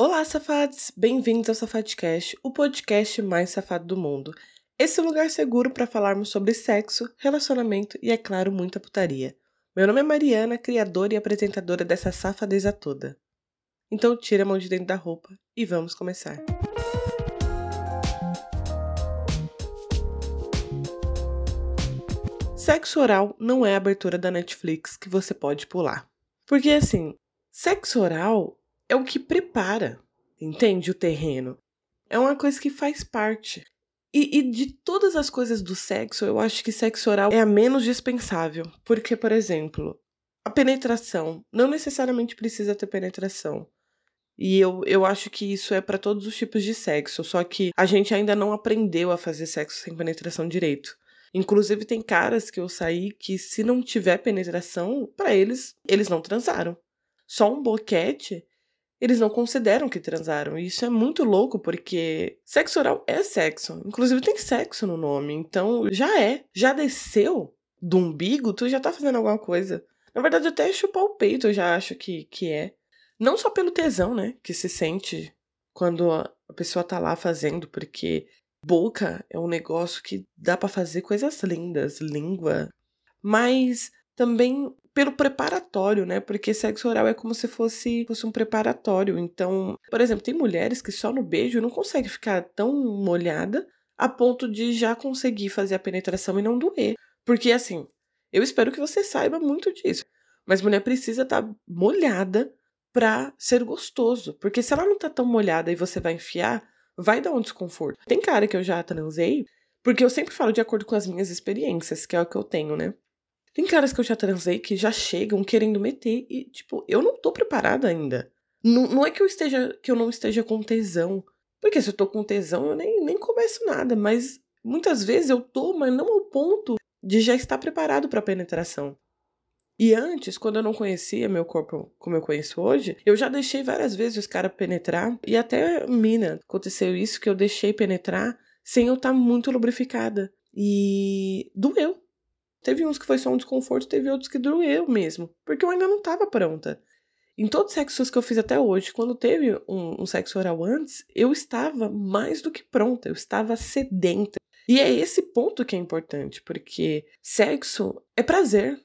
Olá, safados! Bem-vindos ao Safadcast, o podcast mais safado do mundo. Esse é um lugar seguro para falarmos sobre sexo, relacionamento e, é claro, muita putaria. Meu nome é Mariana, criadora e apresentadora dessa safadeza toda. Então tira a mão de dentro da roupa e vamos começar. Sexo oral não é a abertura da Netflix que você pode pular. Porque assim, sexo oral é o que prepara, entende? O terreno. É uma coisa que faz parte. E, e, de todas as coisas do sexo, eu acho que sexo oral é a menos dispensável. Porque, por exemplo, a penetração não necessariamente precisa ter penetração. E eu, eu acho que isso é para todos os tipos de sexo, só que a gente ainda não aprendeu a fazer sexo sem penetração direito. Inclusive, tem caras que eu saí que, se não tiver penetração, para eles, eles não transaram. Só um boquete, eles não consideram que transaram. E isso é muito louco, porque sexo oral é sexo. Inclusive, tem sexo no nome. Então, já é. Já desceu do umbigo, tu já tá fazendo alguma coisa. Na verdade, até chupar o peito eu já acho que, que é. Não só pelo tesão, né? Que se sente quando a pessoa tá lá fazendo, porque boca é um negócio que dá para fazer coisas lindas, língua, mas também pelo preparatório, né? Porque sexo oral é como se fosse, fosse um preparatório. Então, por exemplo, tem mulheres que só no beijo não conseguem ficar tão molhada a ponto de já conseguir fazer a penetração e não doer. Porque assim, eu espero que você saiba muito disso. Mas mulher precisa estar tá molhada pra ser gostoso. Porque se ela não tá tão molhada e você vai enfiar, vai dar um desconforto. Tem cara que eu já transei, porque eu sempre falo de acordo com as minhas experiências, que é o que eu tenho, né? Tem caras que eu já transei que já chegam querendo meter e, tipo, eu não tô preparada ainda. Não, não é que eu esteja que eu não esteja com tesão. Porque se eu tô com tesão, eu nem, nem começo nada, mas muitas vezes eu tô, mas não ao ponto de já estar preparado para penetração. E antes, quando eu não conhecia meu corpo como eu conheço hoje, eu já deixei várias vezes os caras penetrar. E até mina, aconteceu isso que eu deixei penetrar sem eu estar tá muito lubrificada. E doeu. Teve uns que foi só um desconforto, teve outros que doeu mesmo. Porque eu ainda não estava pronta. Em todos os sexos que eu fiz até hoje, quando teve um, um sexo oral antes, eu estava mais do que pronta, eu estava sedenta. E é esse ponto que é importante, porque sexo é prazer,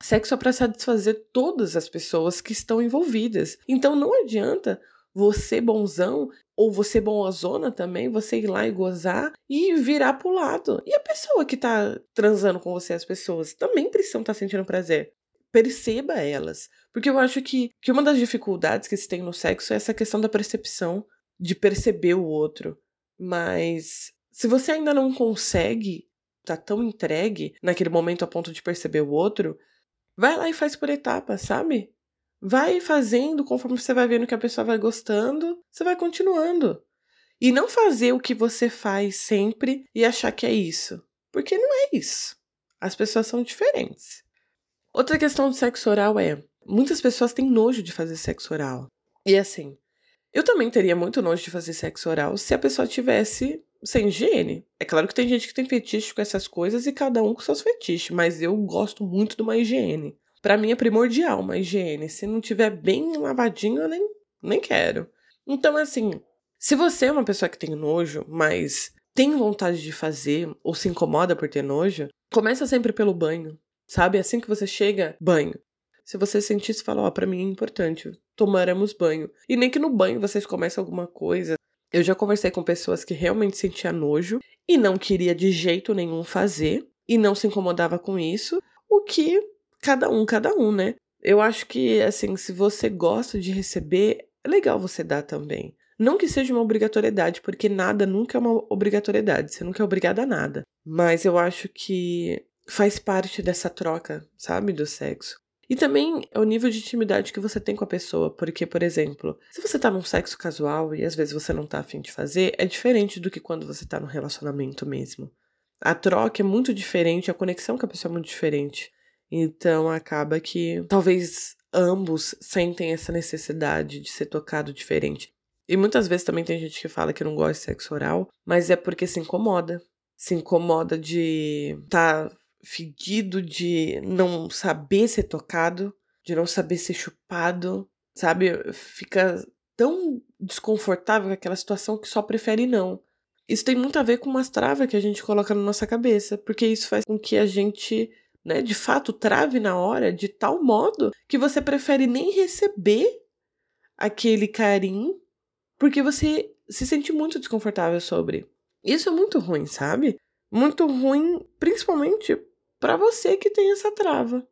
Sexo é para satisfazer todas as pessoas que estão envolvidas. Então não adianta você bonzão ou você bonzona também, você ir lá e gozar e virar pro lado. E a pessoa que tá transando com você, as pessoas, também precisam estar tá sentindo prazer. Perceba elas. Porque eu acho que, que uma das dificuldades que se tem no sexo é essa questão da percepção, de perceber o outro. Mas se você ainda não consegue tá tão entregue naquele momento a ponto de perceber o outro, Vai lá e faz por etapas, sabe? Vai fazendo conforme você vai vendo que a pessoa vai gostando, você vai continuando. E não fazer o que você faz sempre e achar que é isso. Porque não é isso. As pessoas são diferentes. Outra questão do sexo oral é: muitas pessoas têm nojo de fazer sexo oral. E assim, eu também teria muito nojo de fazer sexo oral se a pessoa tivesse sem higiene. É claro que tem gente que tem fetiche com essas coisas e cada um com seus fetiches, mas eu gosto muito de uma higiene. Para mim é primordial uma higiene. Se não tiver bem lavadinho, eu nem, nem quero. Então, assim, se você é uma pessoa que tem nojo, mas tem vontade de fazer ou se incomoda por ter nojo, começa sempre pelo banho. Sabe? Assim que você chega, banho. Se você sentir, você fala, ó, oh, pra mim é importante, tomaremos banho. E nem que no banho vocês comecem alguma coisa, eu já conversei com pessoas que realmente sentia nojo e não queria de jeito nenhum fazer e não se incomodava com isso, o que cada um, cada um, né? Eu acho que, assim, se você gosta de receber, é legal você dar também. Não que seja uma obrigatoriedade, porque nada nunca é uma obrigatoriedade, você nunca é obrigada a nada. Mas eu acho que faz parte dessa troca, sabe, do sexo. E também é o nível de intimidade que você tem com a pessoa, porque, por exemplo, se você tá num sexo casual e às vezes você não tá afim de fazer, é diferente do que quando você tá num relacionamento mesmo. A troca é muito diferente, a conexão com a pessoa é muito diferente. Então acaba que talvez ambos sentem essa necessidade de ser tocado diferente. E muitas vezes também tem gente que fala que não gosta de sexo oral, mas é porque se incomoda. Se incomoda de estar tá fedido de não saber ser tocado, de não saber ser chupado, sabe? Fica tão desconfortável com aquela situação que só prefere não. Isso tem muito a ver com umas travas que a gente coloca na nossa cabeça, porque isso faz com que a gente, né, de fato, trave na hora de tal modo que você prefere nem receber aquele carinho, porque você se sente muito desconfortável sobre. Isso é muito ruim, sabe? Muito ruim, principalmente para você que tem essa trava.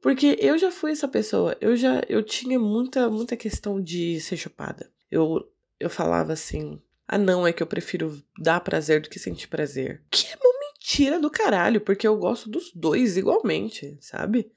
Porque eu já fui essa pessoa, eu já eu tinha muita muita questão de ser chupada. Eu eu falava assim: "Ah, não, é que eu prefiro dar prazer do que sentir prazer". Que é mentira do caralho, porque eu gosto dos dois igualmente, sabe?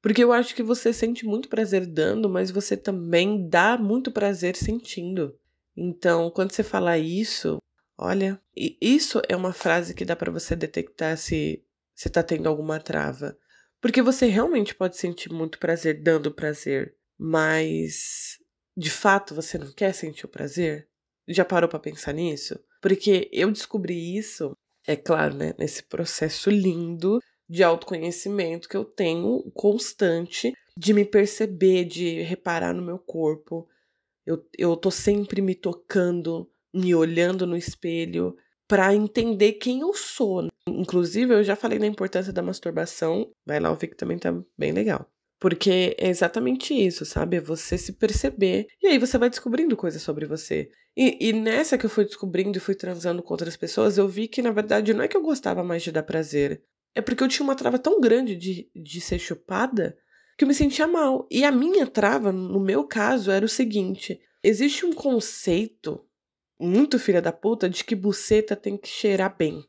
Porque eu acho que você sente muito prazer dando, mas você também dá muito prazer sentindo. Então, quando você fala isso, olha, isso é uma frase que dá para você detectar se você tá tendo alguma trava. Porque você realmente pode sentir muito prazer dando prazer, mas de fato você não quer sentir o prazer? Já parou para pensar nisso? Porque eu descobri isso, é claro, né, nesse processo lindo de autoconhecimento que eu tenho constante, de me perceber, de reparar no meu corpo. Eu, eu tô sempre me tocando, me olhando no espelho para entender quem eu sou. Inclusive, eu já falei da importância da masturbação. Vai lá ouvir que também tá bem legal. Porque é exatamente isso, sabe? É você se perceber. E aí você vai descobrindo coisas sobre você. E, e, nessa que eu fui descobrindo e fui transando com outras pessoas, eu vi que, na verdade, não é que eu gostava mais de dar prazer. É porque eu tinha uma trava tão grande de, de ser chupada que eu me sentia mal. E a minha trava, no meu caso, era o seguinte: existe um conceito muito filha da puta de que buceta tem que cheirar bem.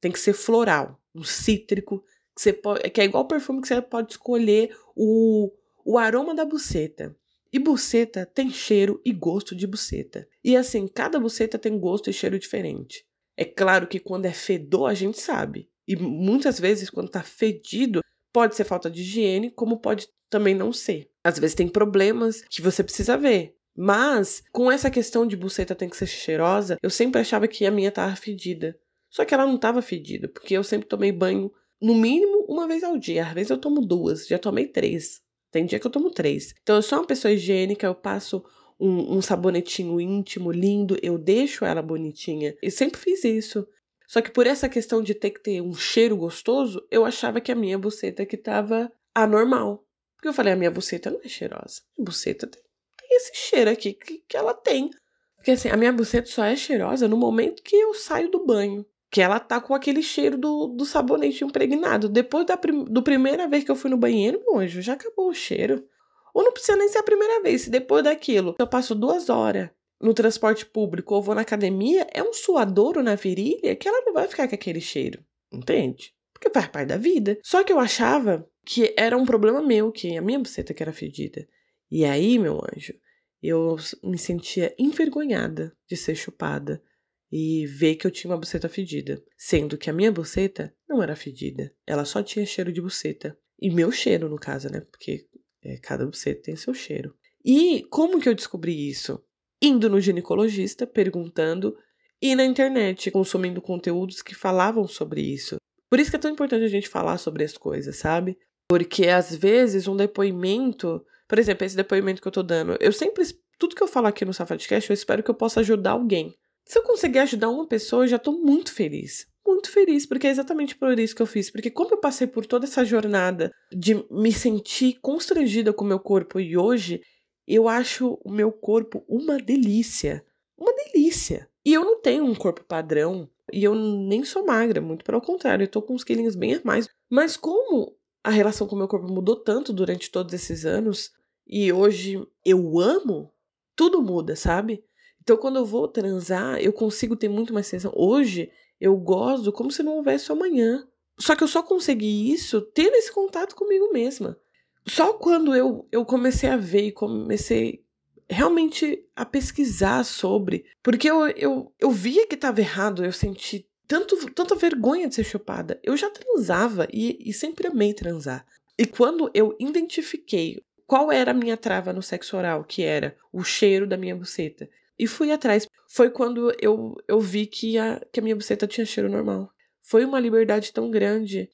Tem que ser floral, um cítrico, que, você pode, que é igual perfume que você pode escolher o, o aroma da buceta. E buceta tem cheiro e gosto de buceta. E assim, cada buceta tem gosto e cheiro diferente. É claro que quando é fedor, a gente sabe. E muitas vezes, quando tá fedido, pode ser falta de higiene, como pode também não ser. Às vezes tem problemas que você precisa ver. Mas, com essa questão de buceta tem que ser cheirosa, eu sempre achava que a minha tava fedida. Só que ela não tava fedida, porque eu sempre tomei banho, no mínimo, uma vez ao dia. Às vezes eu tomo duas, já tomei três. Tem dia que eu tomo três. Então eu sou uma pessoa higiênica, eu passo um, um sabonetinho íntimo, lindo, eu deixo ela bonitinha. E sempre fiz isso. Só que por essa questão de ter que ter um cheiro gostoso, eu achava que a minha buceta que tava anormal. Porque eu falei, a minha buceta não é cheirosa. A buceta tem, tem esse cheiro aqui que, que ela tem. Porque assim, a minha buceta só é cheirosa no momento que eu saio do banho. Que ela tá com aquele cheiro do, do sabonete impregnado. Depois da prim, do primeira vez que eu fui no banheiro, meu anjo, já acabou o cheiro. Ou não precisa nem ser a primeira vez. Se depois daquilo eu passo duas horas no transporte público ou vou na academia, é um suadouro na virilha que ela não vai ficar com aquele cheiro. Entende? Porque faz parte da vida. Só que eu achava que era um problema meu, que a minha buceta que era fedida. E aí, meu anjo, eu me sentia envergonhada de ser chupada e ver que eu tinha uma buceta fedida, sendo que a minha buceta não era fedida, ela só tinha cheiro de buceta. E meu cheiro, no caso, né? Porque é, cada buceta tem seu cheiro. E como que eu descobri isso? Indo no ginecologista, perguntando, e na internet, consumindo conteúdos que falavam sobre isso. Por isso que é tão importante a gente falar sobre as coisas, sabe? Porque às vezes um depoimento, por exemplo, esse depoimento que eu tô dando, eu sempre, tudo que eu falo aqui no Safadcast, eu espero que eu possa ajudar alguém. Se eu conseguir ajudar uma pessoa, eu já tô muito feliz. Muito feliz, porque é exatamente por isso que eu fiz. Porque como eu passei por toda essa jornada de me sentir constrangida com o meu corpo e hoje eu acho o meu corpo uma delícia. Uma delícia. E eu não tenho um corpo padrão. E eu nem sou magra, muito pelo contrário, eu tô com uns quilinhos bem a mais. Mas como a relação com o meu corpo mudou tanto durante todos esses anos, e hoje eu amo, tudo muda, sabe? Então quando eu vou transar, eu consigo ter muito mais sensação. Hoje eu gosto como se não houvesse amanhã. Só que eu só consegui isso tendo esse contato comigo mesma. Só quando eu, eu comecei a ver e comecei realmente a pesquisar sobre. Porque eu, eu, eu via que estava errado, eu senti tanto, tanta vergonha de ser chupada. Eu já transava e, e sempre amei transar. E quando eu identifiquei qual era a minha trava no sexo oral, que era o cheiro da minha buceta, e fui atrás, foi quando eu, eu vi que a, que a minha buceta tinha cheiro normal. Foi uma liberdade tão grande.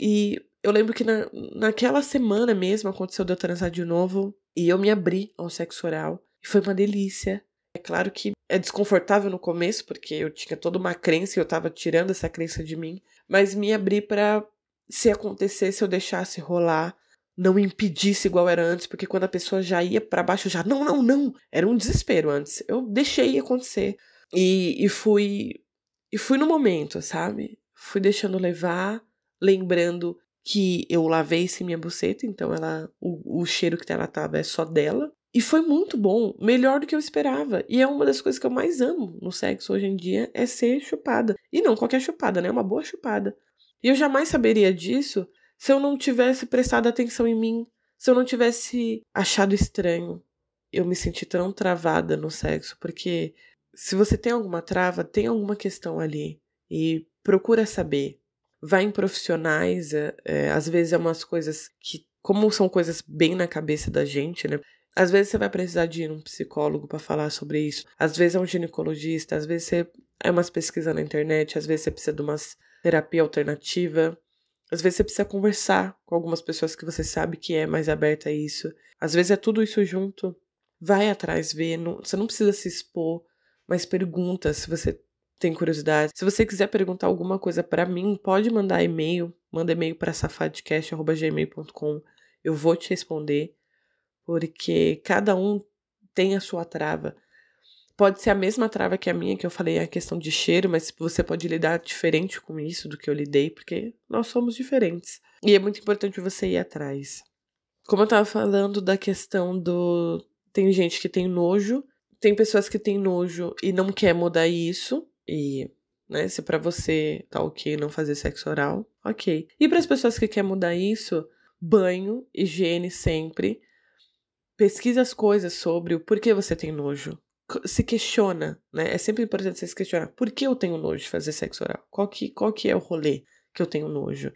E eu lembro que na, naquela semana mesmo aconteceu de eu transar de novo e eu me abri ao sexo oral. E foi uma delícia. É claro que é desconfortável no começo, porque eu tinha toda uma crença e eu tava tirando essa crença de mim, mas me abri para se acontecesse eu deixasse rolar, não impedisse igual era antes, porque quando a pessoa já ia para baixo, já não, não, não, era um desespero antes. Eu deixei acontecer e, e fui e fui no momento, sabe? Fui deixando levar, lembrando que eu lavei sim minha buceta, então ela o, o cheiro que ela tava é só dela. E foi muito bom, melhor do que eu esperava. E é uma das coisas que eu mais amo no sexo hoje em dia é ser chupada. E não qualquer chupada, né? Uma boa chupada. E eu jamais saberia disso se eu não tivesse prestado atenção em mim, se eu não tivesse achado estranho eu me senti tão travada no sexo, porque se você tem alguma trava, tem alguma questão ali e procura saber. Vai em profissionais, é, é, às vezes é umas coisas que, como são coisas bem na cabeça da gente, né? Às vezes você vai precisar de ir um psicólogo para falar sobre isso. Às vezes é um ginecologista, às vezes você é umas pesquisas na internet, às vezes você precisa de uma terapia alternativa. Às vezes você precisa conversar com algumas pessoas que você sabe que é mais aberta a isso. Às vezes é tudo isso junto. Vai atrás, vê. Não, você não precisa se expor, mas pergunta se você tem curiosidade. Se você quiser perguntar alguma coisa para mim, pode mandar e-mail. Manda e-mail para safadcast.gmail.com. Eu vou te responder, porque cada um tem a sua trava. Pode ser a mesma trava que a minha, que eu falei, a questão de cheiro, mas você pode lidar diferente com isso do que eu lidei, porque nós somos diferentes. E é muito importante você ir atrás. Como eu tava falando da questão do. Tem gente que tem nojo, tem pessoas que têm nojo e não quer mudar isso, e. Né, se para você tá ok não fazer sexo oral, ok. E para as pessoas que querem mudar isso, banho, higiene sempre. Pesquisa as coisas sobre o porquê você tem nojo se questiona, né? É sempre importante você se questionar. Por que eu tenho nojo de fazer sexo oral? Qual que, qual que é o rolê que eu tenho nojo?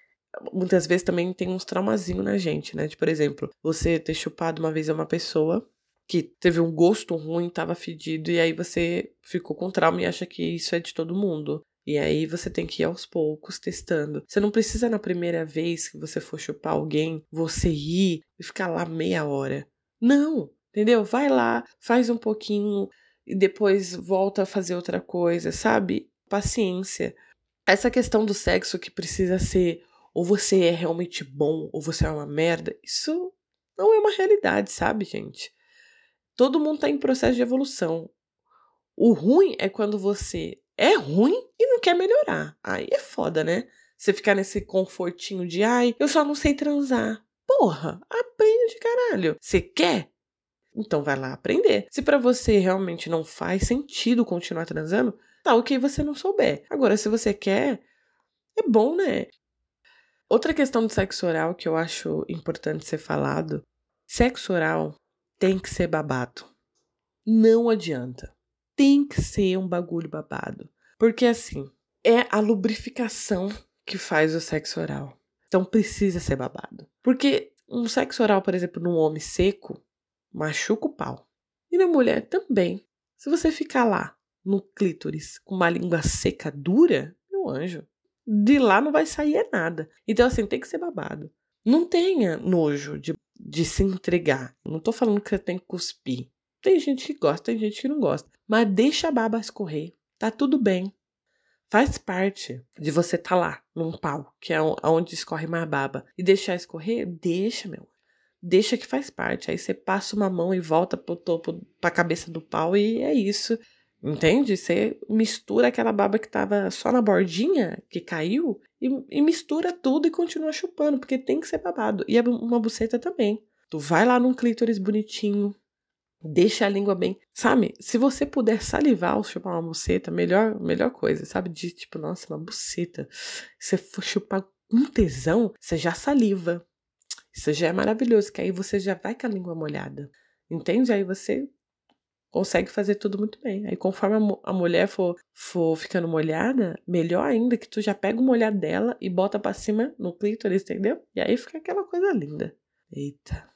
Muitas vezes também tem uns traumazinhos na gente, né? De, por exemplo, você ter chupado uma vez uma pessoa que teve um gosto ruim, tava fedido, e aí você ficou com trauma e acha que isso é de todo mundo. E aí você tem que ir aos poucos testando. Você não precisa na primeira vez que você for chupar alguém, você ir e ficar lá meia hora. Não, entendeu? Vai lá, faz um pouquinho, e depois volta a fazer outra coisa, sabe? Paciência. Essa questão do sexo que precisa ser ou você é realmente bom ou você é uma merda, isso não é uma realidade, sabe, gente? Todo mundo tá em processo de evolução. O ruim é quando você é ruim e não quer melhorar. Aí é foda, né? Você ficar nesse confortinho de, ai, eu só não sei transar. Porra, aprende, caralho. Você quer? Então vai lá aprender. Se para você realmente não faz sentido continuar transando, tá ok você não souber. Agora, se você quer, é bom, né? Outra questão do sexo oral que eu acho importante ser falado: sexo oral tem que ser babado. Não adianta. Tem que ser um bagulho babado. Porque assim, é a lubrificação que faz o sexo oral. Então precisa ser babado. Porque um sexo oral, por exemplo, num homem seco, machuca o pau. E na mulher também. Se você ficar lá no clítoris com uma língua seca dura, meu anjo, de lá não vai sair é nada. Então, assim, tem que ser babado. Não tenha nojo de, de se entregar. Não tô falando que você tem que cuspir. Tem gente que gosta, tem gente que não gosta. Mas deixa a baba escorrer. Tá tudo bem. Faz parte de você estar tá lá, num pau, que é onde escorre mais baba. E deixar escorrer, deixa, meu deixa que faz parte. Aí você passa uma mão e volta pro topo, pra cabeça do pau e é isso. Entende? Você mistura aquela baba que tava só na bordinha, que caiu, e, e mistura tudo e continua chupando, porque tem que ser babado. E uma buceta também. Tu vai lá num clítoris bonitinho, deixa a língua bem. Sabe? Se você puder salivar ou chupar uma buceta, melhor, melhor coisa, sabe? De tipo, nossa, uma buceta. Se for chupar um tesão, você já saliva. Isso já é maravilhoso, que aí você já vai com a língua molhada. Entende? Aí você consegue fazer tudo muito bem. Aí conforme a, a mulher for, for ficando molhada, melhor ainda que tu já pega o molhado dela e bota para cima no clítoris, entendeu? E aí fica aquela coisa linda. Eita.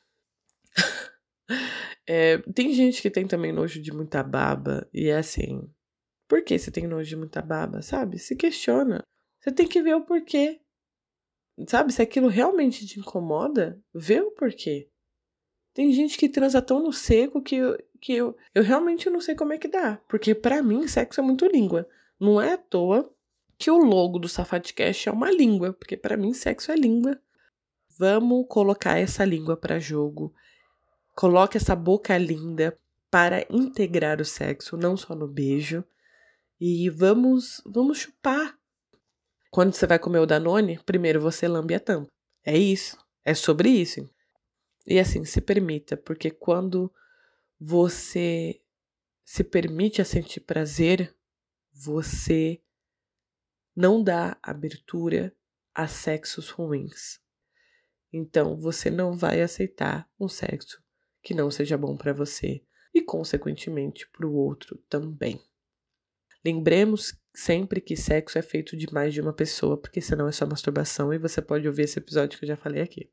é, tem gente que tem também nojo de muita baba e é assim. Por que você tem nojo de muita baba, sabe? Se questiona. Você tem que ver o porquê. Sabe, se aquilo realmente te incomoda, vê o porquê. Tem gente que transa tão no seco que, que eu, eu realmente não sei como é que dá. Porque para mim, sexo é muito língua. Não é à toa que o logo do Safadcast é uma língua, porque para mim sexo é língua. Vamos colocar essa língua para jogo. Coloque essa boca linda para integrar o sexo, não só no beijo. E vamos, vamos chupar. Quando você vai comer o Danone, primeiro você lambe a tampa. É isso. É sobre isso. E assim, se permita, porque quando você se permite a sentir prazer, você não dá abertura a sexos ruins. Então, você não vai aceitar um sexo que não seja bom para você e, consequentemente, para o outro também. Lembremos sempre que sexo é feito de mais de uma pessoa, porque senão é só masturbação e você pode ouvir esse episódio que eu já falei aqui.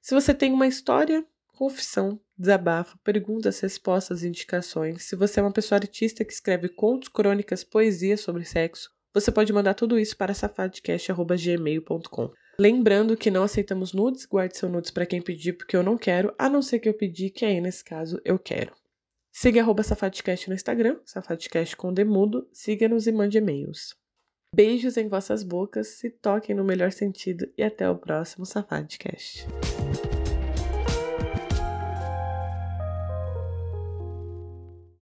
Se você tem uma história, confissão, desabafo, perguntas, respostas, indicações, se você é uma pessoa artista que escreve contos, crônicas, poesia sobre sexo, você pode mandar tudo isso para safadcast.gmail.com. Lembrando que não aceitamos nudes, guarde seu nudes para quem pedir, porque eu não quero, a não ser que eu pedir, que aí nesse caso eu quero. Siga arroba Safadcast no Instagram, Safadcast com demudo, siga-nos e mande e-mails. Beijos em vossas bocas, se toquem no melhor sentido e até o próximo Safadcast.